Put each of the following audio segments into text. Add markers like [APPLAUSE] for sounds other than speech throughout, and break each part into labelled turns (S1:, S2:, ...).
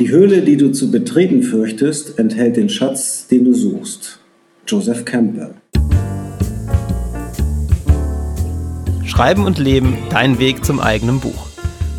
S1: Die Höhle, die du zu betreten fürchtest, enthält den Schatz, den du suchst. Joseph Campbell.
S2: Schreiben und Leben, dein Weg zum eigenen Buch.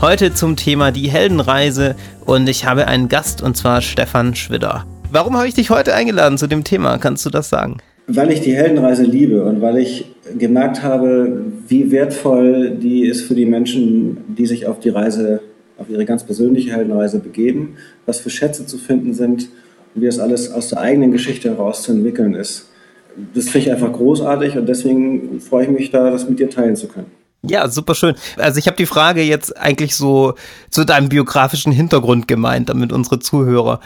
S2: Heute zum Thema die Heldenreise und ich habe einen Gast und zwar Stefan Schwidder. Warum habe ich dich heute eingeladen zu dem Thema? Kannst du das sagen?
S1: Weil ich die Heldenreise liebe und weil ich gemerkt habe, wie wertvoll die ist für die Menschen, die sich auf die Reise, auf ihre ganz persönliche Heldenreise begeben, was für Schätze zu finden sind und wie das alles aus der eigenen Geschichte heraus zu entwickeln ist. Das finde ich einfach großartig und deswegen freue ich mich da, das mit dir teilen zu können.
S2: Ja, super schön. Also ich habe die Frage jetzt eigentlich so zu deinem biografischen Hintergrund gemeint, damit unsere Zuhörer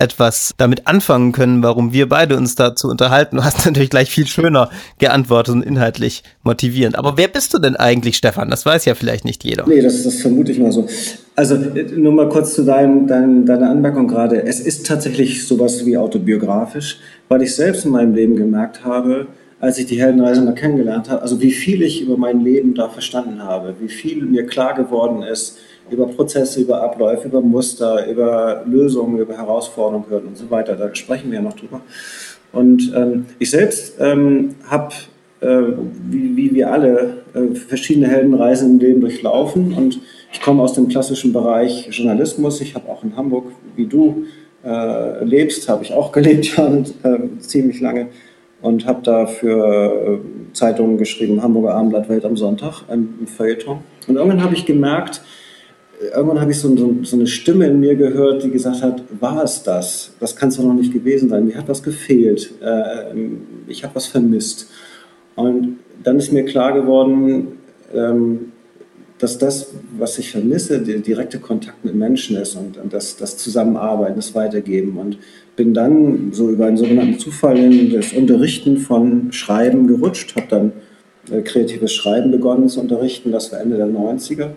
S2: etwas damit anfangen können, warum wir beide uns dazu unterhalten. Du hast [LAUGHS] natürlich gleich viel schöner geantwortet und inhaltlich motivierend. Aber wer bist du denn eigentlich, Stefan? Das weiß ja vielleicht nicht jeder.
S1: Nee, das, das vermute ich mal so. Also nur mal kurz zu dein, dein, deiner Anmerkung gerade. Es ist tatsächlich sowas wie autobiografisch, weil ich selbst in meinem Leben gemerkt habe, als ich die Heldenreise mal kennengelernt habe, also wie viel ich über mein Leben da verstanden habe, wie viel mir klar geworden ist, über Prozesse, über Abläufe, über Muster, über Lösungen, über Herausforderungen gehört und so weiter. Da sprechen wir ja noch drüber. Und ähm, ich selbst ähm, habe, äh, wie, wie, wir alle, äh, verschiedene Heldenreisen im Leben durchlaufen. Und ich komme aus dem klassischen Bereich Journalismus. Ich habe auch in Hamburg, wie du äh, lebst, habe ich auch gelebt, ja, und, äh, ziemlich lange. Und habe da für äh, Zeitungen geschrieben, Hamburger Abendblatt, Welt am Sonntag, im Feuilleton. Und irgendwann habe ich gemerkt, irgendwann habe ich so, so, so, eine Stimme in mir gehört, die gesagt hat, war es das? Das kann es doch noch nicht gewesen sein. Mir hat was gefehlt. Äh, ich habe was vermisst. Und dann ist mir klar geworden, ähm, dass das, was ich vermisse, der direkte Kontakt mit Menschen ist und, und das, das Zusammenarbeiten, das Weitergeben. Und bin dann so über einen sogenannten Zufall in das Unterrichten von Schreiben gerutscht, habe dann äh, kreatives Schreiben begonnen zu unterrichten, das war Ende der 90er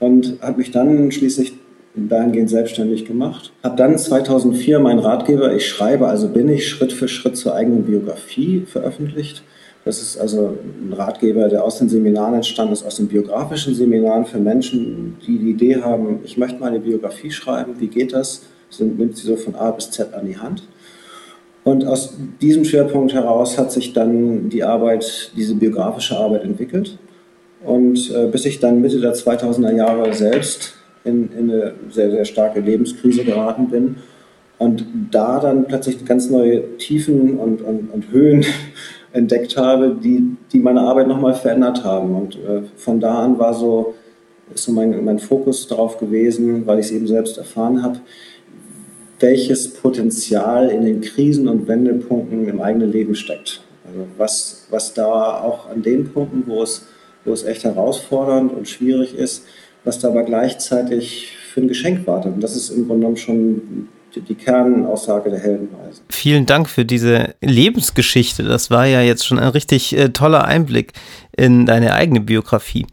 S1: und habe mich dann schließlich dahingehend selbstständig gemacht. Habe dann 2004 meinen Ratgeber Ich schreibe, also bin ich, Schritt für Schritt zur eigenen Biografie veröffentlicht. Das ist also ein Ratgeber, der aus den Seminaren entstanden ist, aus den biografischen Seminaren für Menschen, die die Idee haben, ich möchte meine Biografie schreiben, wie geht das? Sind, nimmt sie so von A bis Z an die Hand. Und aus diesem Schwerpunkt heraus hat sich dann die Arbeit, diese biografische Arbeit entwickelt. Und äh, bis ich dann Mitte der 2000er Jahre selbst in, in, eine sehr, sehr starke Lebenskrise geraten bin und da dann plötzlich ganz neue Tiefen und, und, und Höhen [LAUGHS] entdeckt habe, die, die meine Arbeit nochmal verändert haben. Und äh, von da an war so, ist so mein, mein Fokus darauf gewesen, weil ich es eben selbst erfahren habe, welches Potenzial in den Krisen und Wendepunkten im eigenen Leben steckt. Also was, was da auch an den Punkten, wo es wo es echt herausfordernd und schwierig ist, was da aber gleichzeitig für ein Geschenk wartet. Und das ist im Grunde genommen schon die Kernaussage der Heldenreise.
S2: Vielen Dank für diese Lebensgeschichte. Das war ja jetzt schon ein richtig äh, toller Einblick in deine eigene Biografie.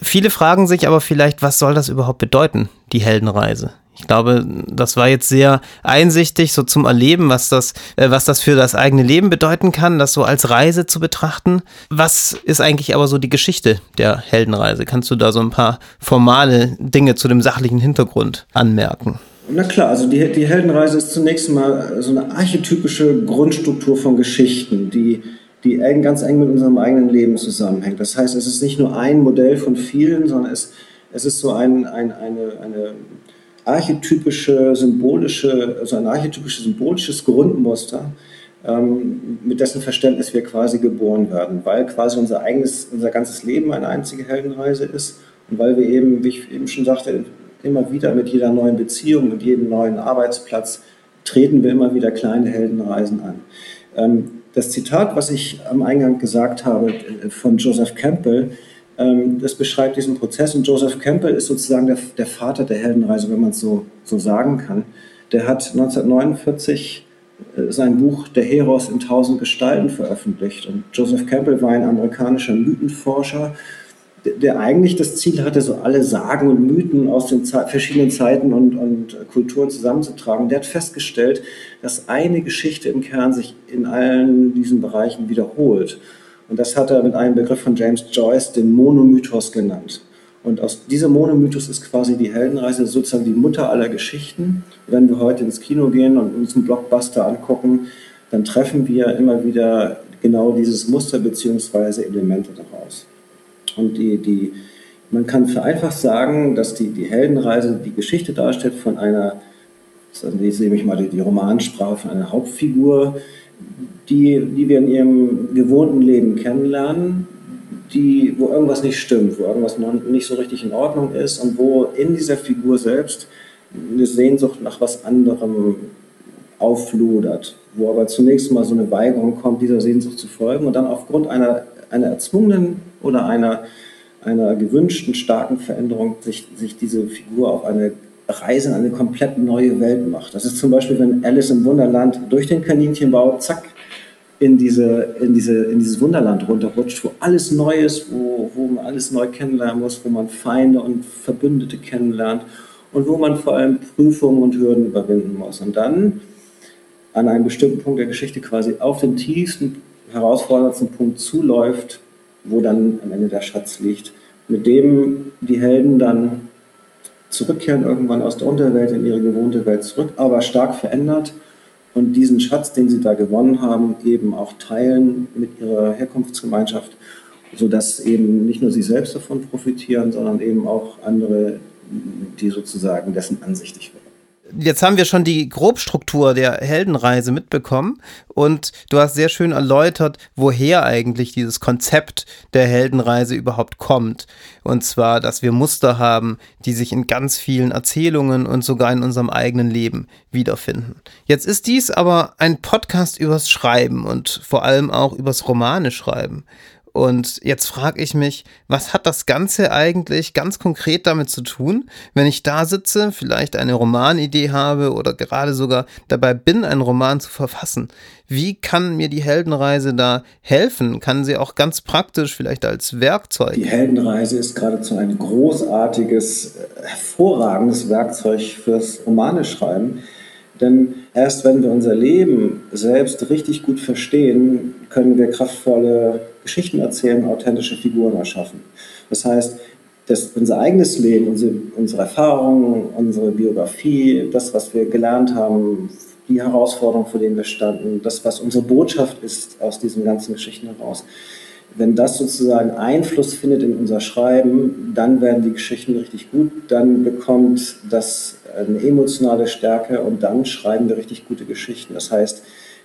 S2: Viele fragen sich aber vielleicht, was soll das überhaupt bedeuten, die Heldenreise? Ich glaube, das war jetzt sehr einsichtig, so zum Erleben, was das, äh, was das für das eigene Leben bedeuten kann, das so als Reise zu betrachten. Was ist eigentlich aber so die Geschichte der Heldenreise? Kannst du da so ein paar formale Dinge zu dem sachlichen Hintergrund anmerken?
S1: Na klar, also die, die Heldenreise ist zunächst mal so eine archetypische Grundstruktur von Geschichten, die, die eng, ganz eng mit unserem eigenen Leben zusammenhängt. Das heißt, es ist nicht nur ein Modell von vielen, sondern es, es ist so ein, ein, eine, eine archetypische, symbolische, also ein archetypisches, symbolisches Grundmuster, ähm, mit dessen Verständnis wir quasi geboren werden, weil quasi unser eigenes, unser ganzes Leben eine einzige Heldenreise ist und weil wir eben, wie ich eben schon sagte, immer wieder mit jeder neuen Beziehung, mit jedem neuen Arbeitsplatz treten wir immer wieder kleine Heldenreisen an. Ähm, das Zitat, was ich am Eingang gesagt habe äh, von Joseph Campbell, das beschreibt diesen Prozess und Joseph Campbell ist sozusagen der, der Vater der Heldenreise, wenn man es so, so sagen kann. Der hat 1949 äh, sein Buch Der Heros in tausend Gestalten veröffentlicht. Und Joseph Campbell war ein amerikanischer Mythenforscher, der eigentlich das Ziel hatte, so alle Sagen und Mythen aus den verschiedenen Zeiten und, und, Kulturen zusammenzutragen. Der hat festgestellt, dass eine Geschichte im Kern sich in allen diesen Bereichen wiederholt. Und das hat er mit einem Begriff von James Joyce den Monomythos genannt. Und aus dieser Monomythos ist quasi die Heldenreise sozusagen die Mutter aller Geschichten. Wenn wir heute ins Kino gehen und uns einen Blockbuster angucken, dann treffen wir immer wieder genau dieses Muster bzw. Elemente daraus. Und die, die, man kann vereinfacht sagen, dass die, die Heldenreise die Geschichte darstellt von einer, ich sehe mich mal die, die Romansprache von einer Hauptfigur, die, die wir in ihrem gewohnten Leben kennenlernen, die, wo irgendwas nicht stimmt, wo irgendwas noch nicht so richtig in Ordnung ist und wo in dieser Figur selbst eine Sehnsucht nach was anderem aufludert, wo aber zunächst mal so eine Weigerung kommt, dieser Sehnsucht zu folgen und dann aufgrund einer, einer erzwungenen oder einer, einer gewünschten starken Veränderung sich, sich diese Figur auf eine Reise in eine komplett neue Welt macht. Das ist zum Beispiel, wenn Alice im Wunderland durch den Kaninchenbau, zack, in, diese, in, diese, in dieses Wunderland runterrutscht, wo alles neu ist, wo, wo man alles neu kennenlernen muss, wo man Feinde und Verbündete kennenlernt und wo man vor allem Prüfungen und Hürden überwinden muss. Und dann an einem bestimmten Punkt der Geschichte quasi auf den tiefsten, herausforderndsten Punkt zuläuft, wo dann am Ende der Schatz liegt, mit dem die Helden dann zurückkehren irgendwann aus der Unterwelt in ihre gewohnte Welt zurück, aber stark verändert und diesen Schatz, den sie da gewonnen haben, eben auch teilen mit ihrer Herkunftsgemeinschaft, sodass eben nicht nur sie selbst davon profitieren, sondern eben auch andere, die sozusagen dessen ansichtig werden.
S2: Jetzt haben wir schon die Grobstruktur der Heldenreise mitbekommen und du hast sehr schön erläutert, woher eigentlich dieses Konzept der Heldenreise überhaupt kommt. Und zwar, dass wir Muster haben, die sich in ganz vielen Erzählungen und sogar in unserem eigenen Leben wiederfinden. Jetzt ist dies aber ein Podcast übers Schreiben und vor allem auch übers Romane schreiben. Und jetzt frage ich mich, was hat das Ganze eigentlich ganz konkret damit zu tun, wenn ich da sitze, vielleicht eine Romanidee habe oder gerade sogar dabei bin, einen Roman zu verfassen? Wie kann mir die Heldenreise da helfen? Kann sie auch ganz praktisch vielleicht als Werkzeug?
S1: Die Heldenreise ist geradezu ein großartiges, hervorragendes Werkzeug fürs Romane schreiben. Denn erst wenn wir unser Leben selbst richtig gut verstehen, können wir kraftvolle Geschichten erzählen, authentische Figuren erschaffen. Das heißt, dass unser eigenes Leben, unsere, unsere Erfahrungen, unsere Biografie, das, was wir gelernt haben, die Herausforderungen, vor denen wir standen, das, was unsere Botschaft ist aus diesen ganzen Geschichten heraus, wenn das sozusagen Einfluss findet in unser Schreiben, dann werden die Geschichten richtig gut, dann bekommt das eine emotionale Stärke und dann schreiben wir richtig gute Geschichten. Das heißt,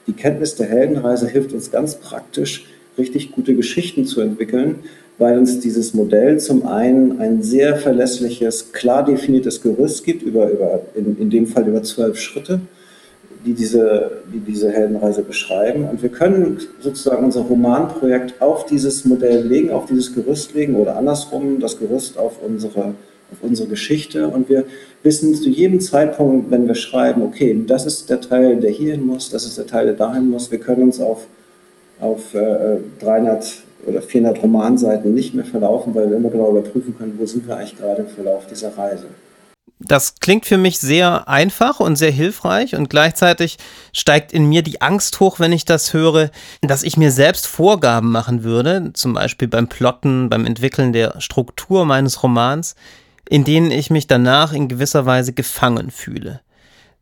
S1: die Kenntnis der Heldenreise hilft uns ganz praktisch, richtig gute Geschichten zu entwickeln, weil uns dieses Modell zum einen ein sehr verlässliches, klar definiertes Gerüst gibt, über, über, in, in dem Fall über zwölf Schritte, die diese, die diese Heldenreise beschreiben. Und wir können sozusagen unser Romanprojekt auf dieses Modell legen, auf dieses Gerüst legen oder andersrum das Gerüst auf unsere, auf unsere Geschichte. Und wir wissen zu jedem Zeitpunkt, wenn wir schreiben, okay, das ist der Teil, der hierhin muss, das ist der Teil, der dahin muss. Wir können uns auf auf äh, 300 oder 400 Romanseiten nicht mehr verlaufen, weil wir immer genau überprüfen können, wo sind wir eigentlich gerade im Verlauf dieser Reise.
S2: Das klingt für mich sehr einfach und sehr hilfreich und gleichzeitig steigt in mir die Angst hoch, wenn ich das höre, dass ich mir selbst Vorgaben machen würde, zum Beispiel beim Plotten, beim Entwickeln der Struktur meines Romans, in denen ich mich danach in gewisser Weise gefangen fühle.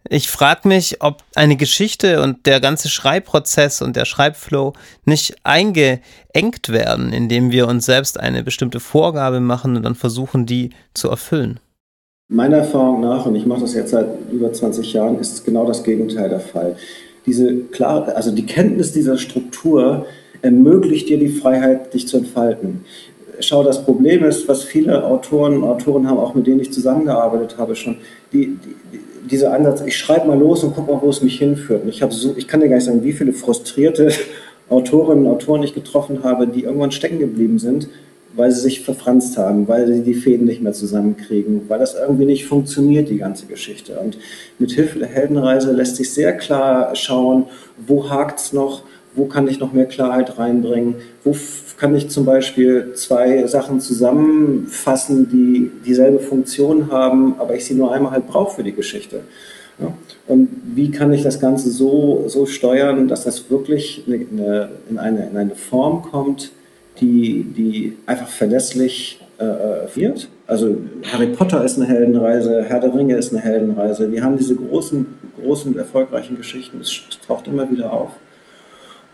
S2: Ich frage mich, ob eine Geschichte und der ganze Schreibprozess und der Schreibflow nicht eingeengt werden, indem wir uns selbst eine bestimmte Vorgabe machen und dann versuchen, die zu erfüllen.
S1: Meiner Erfahrung nach, und ich mache das jetzt seit über 20 Jahren, ist genau das Gegenteil der Fall. Diese klar, also die Kenntnis dieser Struktur ermöglicht dir die Freiheit, dich zu entfalten. Schau, das Problem ist, was viele Autoren und Autoren haben, auch mit denen ich zusammengearbeitet habe schon, die, die, dieser Ansatz, ich schreibe mal los und gucke mal, wo es mich hinführt. Und ich, so, ich kann dir gar nicht sagen, wie viele frustrierte [LAUGHS] Autorinnen und Autoren ich getroffen habe, die irgendwann stecken geblieben sind, weil sie sich verfranst haben, weil sie die Fäden nicht mehr zusammenkriegen, weil das irgendwie nicht funktioniert, die ganze Geschichte. Und mit Hilfe der Heldenreise lässt sich sehr klar schauen, wo hakt es noch, wo kann ich noch mehr Klarheit reinbringen, wo kann ich zum Beispiel zwei Sachen zusammenfassen, die dieselbe Funktion haben, aber ich sie nur einmal halt brauche für die Geschichte. Ja? Und wie kann ich das Ganze so, so steuern, dass das wirklich eine, in, eine, in eine Form kommt, die, die einfach verlässlich äh, wird Also Harry Potter ist eine Heldenreise, Herr der Ringe ist eine Heldenreise. Wir haben diese großen, großen, erfolgreichen Geschichten. Es taucht immer wieder auf.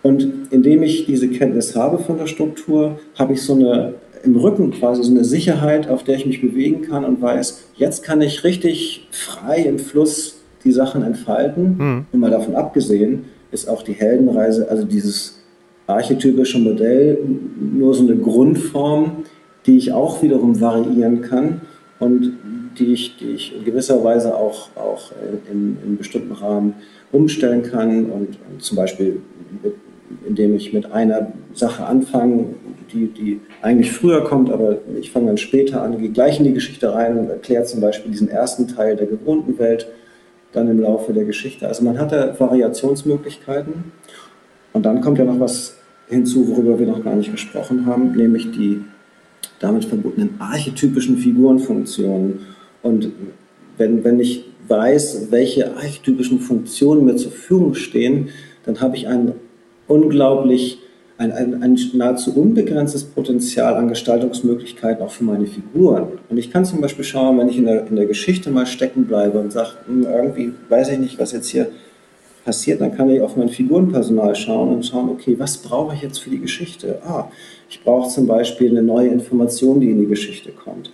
S1: Und indem ich diese Kenntnis habe von der Struktur, habe ich so eine im Rücken quasi so eine Sicherheit, auf der ich mich bewegen kann und weiß, jetzt kann ich richtig frei im Fluss die Sachen entfalten. Mhm. Und mal davon abgesehen, ist auch die Heldenreise, also dieses archetypische Modell, nur so eine Grundform, die ich auch wiederum variieren kann und die ich, die ich in gewisser Weise auch, auch in, in bestimmten Rahmen umstellen kann und, und zum Beispiel mit, indem ich mit einer Sache anfange, die, die eigentlich früher kommt, aber ich fange dann später an, gehe gleich in die Geschichte rein und erkläre zum Beispiel diesen ersten Teil der gewohnten Welt dann im Laufe der Geschichte. Also man hat da Variationsmöglichkeiten und dann kommt ja noch was hinzu, worüber wir noch gar nicht gesprochen haben, nämlich die damit verbundenen archetypischen Figurenfunktionen. Und wenn, wenn ich weiß, welche archetypischen Funktionen mir zur Verfügung stehen, dann habe ich ein unglaublich, ein, ein, ein nahezu unbegrenztes Potenzial an Gestaltungsmöglichkeiten auch für meine Figuren. Und ich kann zum Beispiel schauen, wenn ich in der, in der Geschichte mal stecken bleibe und sage, hm, irgendwie weiß ich nicht, was jetzt hier passiert, dann kann ich auf mein Figurenpersonal schauen und schauen, okay, was brauche ich jetzt für die Geschichte? Ah, ich brauche zum Beispiel eine neue Information, die in die Geschichte kommt.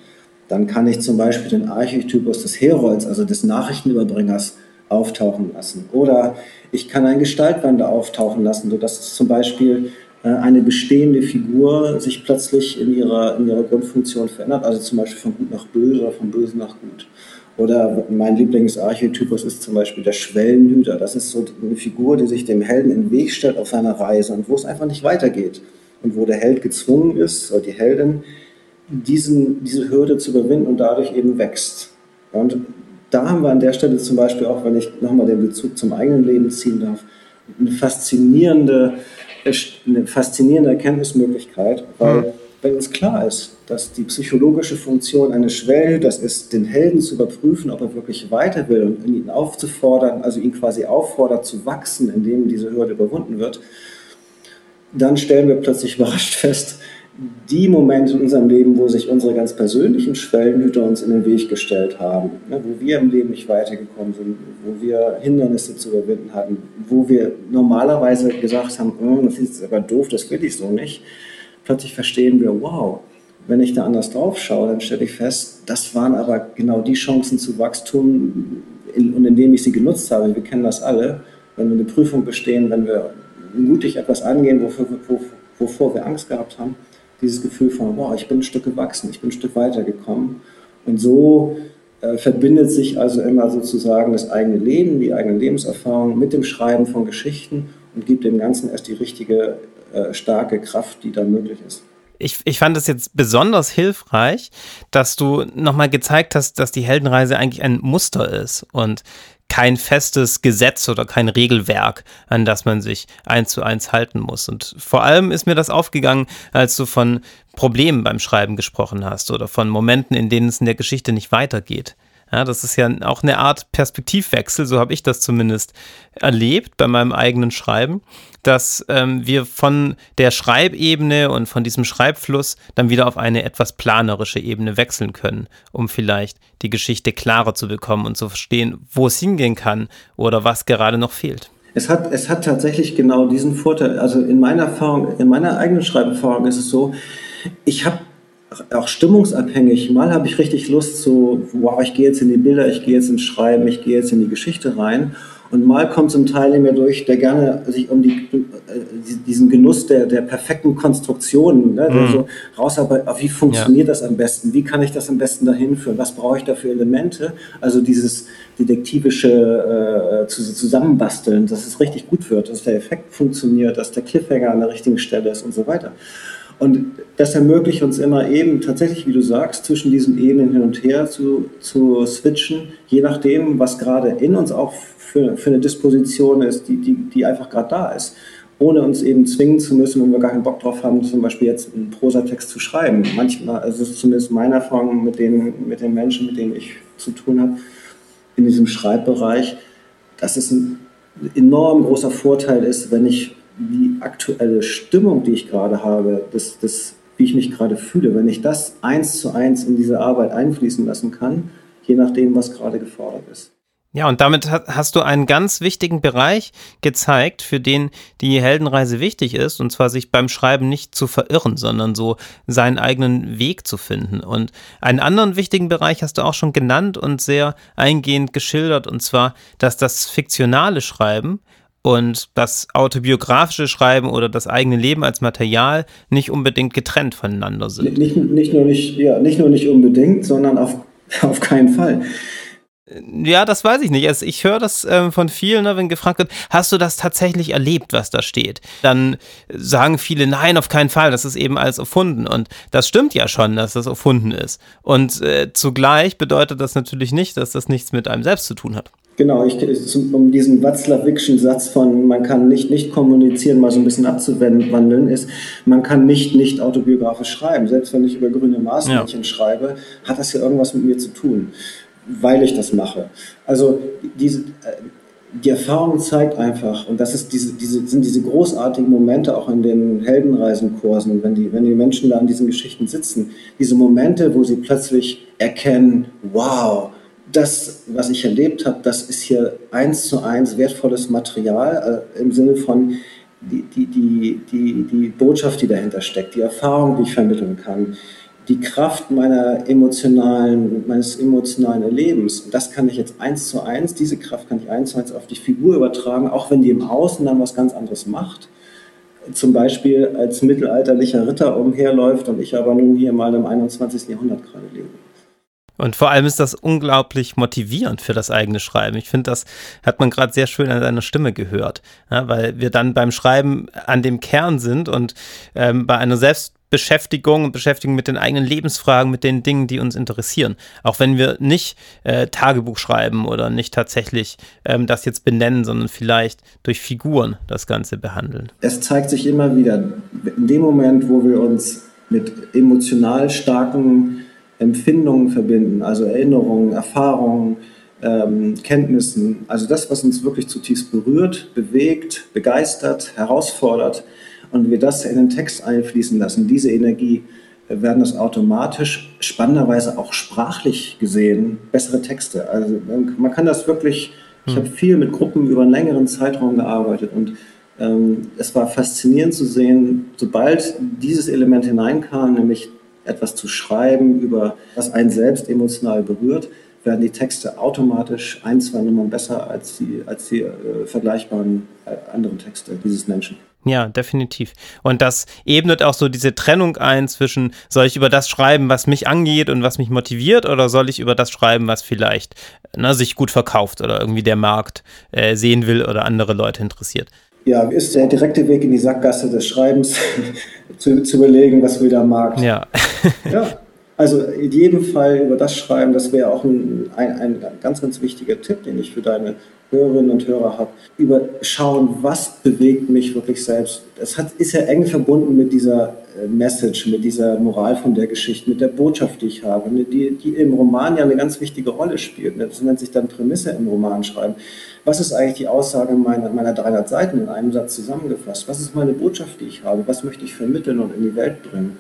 S1: Dann kann ich zum Beispiel den Archetypus des Herolds, also des Nachrichtenüberbringers, auftauchen lassen. Oder ich kann einen Gestaltwandel auftauchen lassen, sodass zum Beispiel äh, eine bestehende Figur sich plötzlich in ihrer, in ihrer Grundfunktion verändert, also zum Beispiel von gut nach böse oder von böse nach gut. Oder mein Lieblingsarchetypus ist zum Beispiel der Schwellenhüter. Das ist so eine Figur, die sich dem Helden in den Weg stellt auf seiner Reise und wo es einfach nicht weitergeht. Und wo der Held gezwungen ist, oder die Heldin, diesen, diese Hürde zu überwinden und dadurch eben wächst. Und da haben wir an der Stelle zum Beispiel auch, wenn ich nochmal den Bezug zum eigenen Leben ziehen darf, eine faszinierende, eine faszinierende Erkenntnismöglichkeit, weil mhm. wenn uns klar ist, dass die psychologische Funktion eines Schwellhüters ist, den Helden zu überprüfen, ob er wirklich weiter will und ihn aufzufordern, also ihn quasi auffordert zu wachsen, indem diese Hürde überwunden wird, dann stellen wir plötzlich überrascht fest, die Momente in unserem Leben, wo sich unsere ganz persönlichen Schwellenhüter uns in den Weg gestellt haben, ne, wo wir im Leben nicht weitergekommen sind, wo wir Hindernisse zu überwinden hatten, wo wir normalerweise gesagt haben, oh, das ist aber doof, das will ich so nicht, plötzlich verstehen wir, wow, wenn ich da anders drauf schaue, dann stelle ich fest, das waren aber genau die Chancen zu Wachstum, in, und indem ich sie genutzt habe. Wir kennen das alle. Wenn wir eine Prüfung bestehen, wenn wir mutig etwas angehen, wofür, wovor, wir Angst gehabt haben, dieses Gefühl von, wow, ich bin ein Stück gewachsen, ich bin ein Stück weitergekommen. Und so äh, verbindet sich also immer sozusagen das eigene Leben, die eigene Lebenserfahrung mit dem Schreiben von Geschichten und gibt dem Ganzen erst die richtige, äh, starke Kraft, die da möglich ist
S2: ich, ich fand es jetzt besonders hilfreich, dass du nochmal gezeigt hast, dass die Heldenreise eigentlich ein Muster ist und kein festes Gesetz oder kein Regelwerk, an das man sich eins zu eins halten muss. Und vor allem ist mir das aufgegangen, als du von Problemen beim Schreiben gesprochen hast oder von Momenten, in denen es in der Geschichte nicht weitergeht. Ja, das ist ja auch eine Art Perspektivwechsel, so habe ich das zumindest erlebt bei meinem eigenen Schreiben, dass ähm, wir von der Schreibebene und von diesem Schreibfluss dann wieder auf eine etwas planerische Ebene wechseln können, um vielleicht die Geschichte klarer zu bekommen und zu verstehen, wo es hingehen kann oder was gerade noch fehlt.
S1: Es hat, es hat tatsächlich genau diesen Vorteil. Also in meiner Erfahrung, in meiner eigenen Schreiberfahrung ist es so, ich habe auch stimmungsabhängig. Mal habe ich richtig Lust zu, wow, ich gehe jetzt in die Bilder, ich gehe jetzt ins Schreiben, ich gehe jetzt in die Geschichte rein. Und mal kommt ein Teil in mir durch, der gerne sich um die, äh, diesen Genuss der, der perfekten Konstruktionen, ne, der mhm. so rausarbeitet, wie funktioniert ja. das am besten, wie kann ich das am besten dahin führen, was brauche ich da für Elemente, also dieses detektivische äh, Zusammenbasteln, dass es richtig gut wird, dass der Effekt funktioniert, dass der Cliffhanger an der richtigen Stelle ist und so weiter. Und das ermöglicht uns immer eben tatsächlich, wie du sagst, zwischen diesen Ebenen hin und her zu, zu switchen, je nachdem, was gerade in uns auch für, für eine Disposition ist, die, die, die einfach gerade da ist. Ohne uns eben zwingen zu müssen, wenn wir gar keinen Bock drauf haben, zum Beispiel jetzt einen Prosatext zu schreiben. Manchmal, also das ist zumindest meine Erfahrung mit den, mit den Menschen, mit denen ich zu tun habe, in diesem Schreibbereich, dass es ein enorm großer Vorteil ist, wenn ich die aktuelle Stimmung, die ich gerade habe, das, das wie ich mich gerade fühle. Wenn ich das eins zu eins in diese Arbeit einfließen lassen kann, je nachdem, was gerade gefordert ist.
S2: Ja, und damit hast du einen ganz wichtigen Bereich gezeigt, für den die Heldenreise wichtig ist, und zwar sich beim Schreiben nicht zu verirren, sondern so seinen eigenen Weg zu finden. Und einen anderen wichtigen Bereich hast du auch schon genannt und sehr eingehend geschildert, und zwar, dass das fiktionale Schreiben und das autobiografische Schreiben oder das eigene Leben als Material nicht unbedingt getrennt voneinander sind.
S1: Nicht, nicht, nur, nicht, ja, nicht nur nicht unbedingt, sondern auf, [LAUGHS] auf keinen Fall.
S2: Ja, das weiß ich nicht. Also ich höre das ähm, von vielen, ne, wenn gefragt wird, hast du das tatsächlich erlebt, was da steht? Dann sagen viele, nein, auf keinen Fall, das ist eben alles erfunden. Und das stimmt ja schon, dass das erfunden ist. Und äh, zugleich bedeutet das natürlich nicht, dass das nichts mit einem selbst zu tun hat.
S1: Genau, ich, um diesen Watzlawickschen Satz von man kann nicht nicht kommunizieren mal so ein bisschen abzuwandeln, ist, man kann nicht nicht autobiografisch schreiben. Selbst wenn ich über grüne Maßmännchen ja. schreibe, hat das ja irgendwas mit mir zu tun weil ich das mache. Also diese, äh, die Erfahrung zeigt einfach, und das ist diese, diese, sind diese großartigen Momente auch in den Heldenreisenkursen, wenn die, wenn die Menschen da an diesen Geschichten sitzen, diese Momente, wo sie plötzlich erkennen, wow, das, was ich erlebt habe, das ist hier eins zu eins wertvolles Material äh, im Sinne von die, die, die, die, die Botschaft, die dahinter steckt, die Erfahrung, die ich vermitteln kann die Kraft meiner emotionalen, meines emotionalen Erlebens. Das kann ich jetzt eins zu eins, diese Kraft kann ich eins zu eins auf die Figur übertragen, auch wenn die im Außen dann was ganz anderes macht. Zum Beispiel als mittelalterlicher Ritter umherläuft und ich aber nun hier mal im 21. Jahrhundert gerade lebe.
S2: Und vor allem ist das unglaublich motivierend für das eigene Schreiben. Ich finde, das hat man gerade sehr schön an seiner Stimme gehört, ja, weil wir dann beim Schreiben an dem Kern sind und ähm, bei einer selbst Beschäftigung und Beschäftigung mit den eigenen Lebensfragen, mit den Dingen, die uns interessieren. Auch wenn wir nicht äh, Tagebuch schreiben oder nicht tatsächlich ähm, das jetzt benennen, sondern vielleicht durch Figuren das Ganze behandeln.
S1: Es zeigt sich immer wieder, in dem Moment, wo wir uns mit emotional starken Empfindungen verbinden, also Erinnerungen, Erfahrungen, ähm, Kenntnissen, also das, was uns wirklich zutiefst berührt, bewegt, begeistert, herausfordert, und wir das in den Text einfließen lassen, diese Energie, äh, werden das automatisch, spannenderweise auch sprachlich gesehen, bessere Texte. Also man kann das wirklich, ich habe hm. viel mit Gruppen über einen längeren Zeitraum gearbeitet und ähm, es war faszinierend zu sehen, sobald dieses Element hineinkam, nämlich etwas zu schreiben über was einen selbst emotional berührt, werden die Texte automatisch ein, zwei Nummern besser als die, als die äh, vergleichbaren äh, anderen Texte dieses Menschen.
S2: Ja, definitiv. Und das ebnet auch so diese Trennung ein zwischen, soll ich über das schreiben, was mich angeht und was mich motiviert, oder soll ich über das schreiben, was vielleicht na, sich gut verkauft oder irgendwie der Markt äh, sehen will oder andere Leute interessiert.
S1: Ja, ist der direkte Weg in die Sackgasse des Schreibens [LAUGHS] zu, zu überlegen, was will der Markt.
S2: Ja. [LAUGHS]
S1: ja. Also in jedem Fall über das schreiben, das wäre auch ein, ein, ein ganz, ganz wichtiger Tipp, den ich für deine Hörerinnen und Hörer habe, über schauen, was bewegt mich wirklich selbst. Das hat, ist ja eng verbunden mit dieser äh, Message, mit dieser Moral von der Geschichte, mit der Botschaft, die ich habe, die, die im Roman ja eine ganz wichtige Rolle spielt. Das nennt sich dann Prämisse im Roman schreiben. Was ist eigentlich die Aussage meiner, meiner 300 Seiten in einem Satz zusammengefasst? Was ist meine Botschaft, die ich habe? Was möchte ich vermitteln und in die Welt bringen?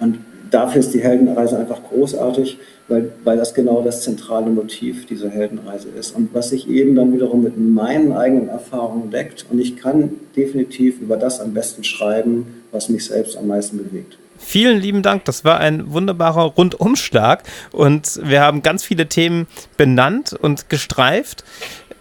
S1: Und dafür ist die Heldenreise einfach großartig, weil, weil das genau das zentrale Motiv dieser Heldenreise ist und was sich eben dann wiederum mit meinen eigenen Erfahrungen deckt. Und ich kann definitiv über das am besten schreiben, was mich selbst am meisten bewegt.
S2: Vielen lieben Dank. Das war ein wunderbarer Rundumschlag und wir haben ganz viele Themen benannt und gestreift.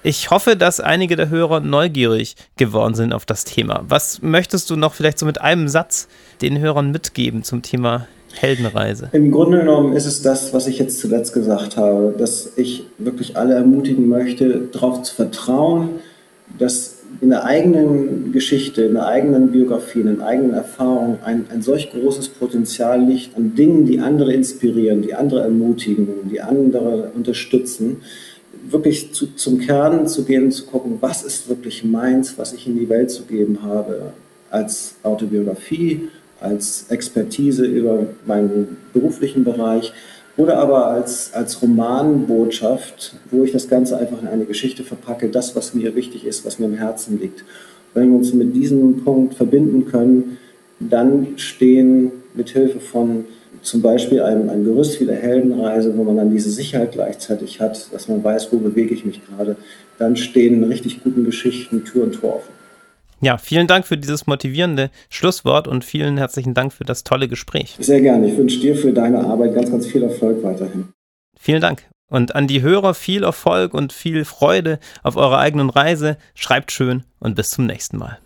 S2: Ich hoffe, dass einige der Hörer neugierig geworden sind auf das Thema. Was möchtest du noch vielleicht so mit einem Satz den Hörern mitgeben zum Thema Heldenreise?
S1: Im Grunde genommen ist es das, was ich jetzt zuletzt gesagt habe, dass ich wirklich alle ermutigen möchte, darauf zu vertrauen, dass in der eigenen Geschichte, in der eigenen Biografie, in den eigenen Erfahrungen ein, ein solch großes Potenzial liegt an Dingen, die andere inspirieren, die andere ermutigen, die andere unterstützen, wirklich zu, zum Kern zu gehen zu gucken, was ist wirklich meins, was ich in die Welt zu geben habe, als Autobiografie, als Expertise über meinen beruflichen Bereich oder aber als, als Romanbotschaft, wo ich das Ganze einfach in eine Geschichte verpacke, das, was mir wichtig ist, was mir im Herzen liegt. Wenn wir uns mit diesem Punkt verbinden können, dann stehen mit Hilfe von zum Beispiel einem, einem Gerüst wie der Heldenreise, wo man dann diese Sicherheit gleichzeitig hat, dass man weiß, wo bewege ich mich gerade, dann stehen richtig guten Geschichten Tür und Tor offen.
S2: Ja, vielen Dank für dieses motivierende Schlusswort und vielen herzlichen Dank für das tolle Gespräch.
S1: Sehr gerne. Ich wünsche dir für deine Arbeit ganz, ganz viel Erfolg weiterhin.
S2: Vielen Dank. Und an die Hörer viel Erfolg und viel Freude auf eurer eigenen Reise. Schreibt schön und bis zum nächsten Mal.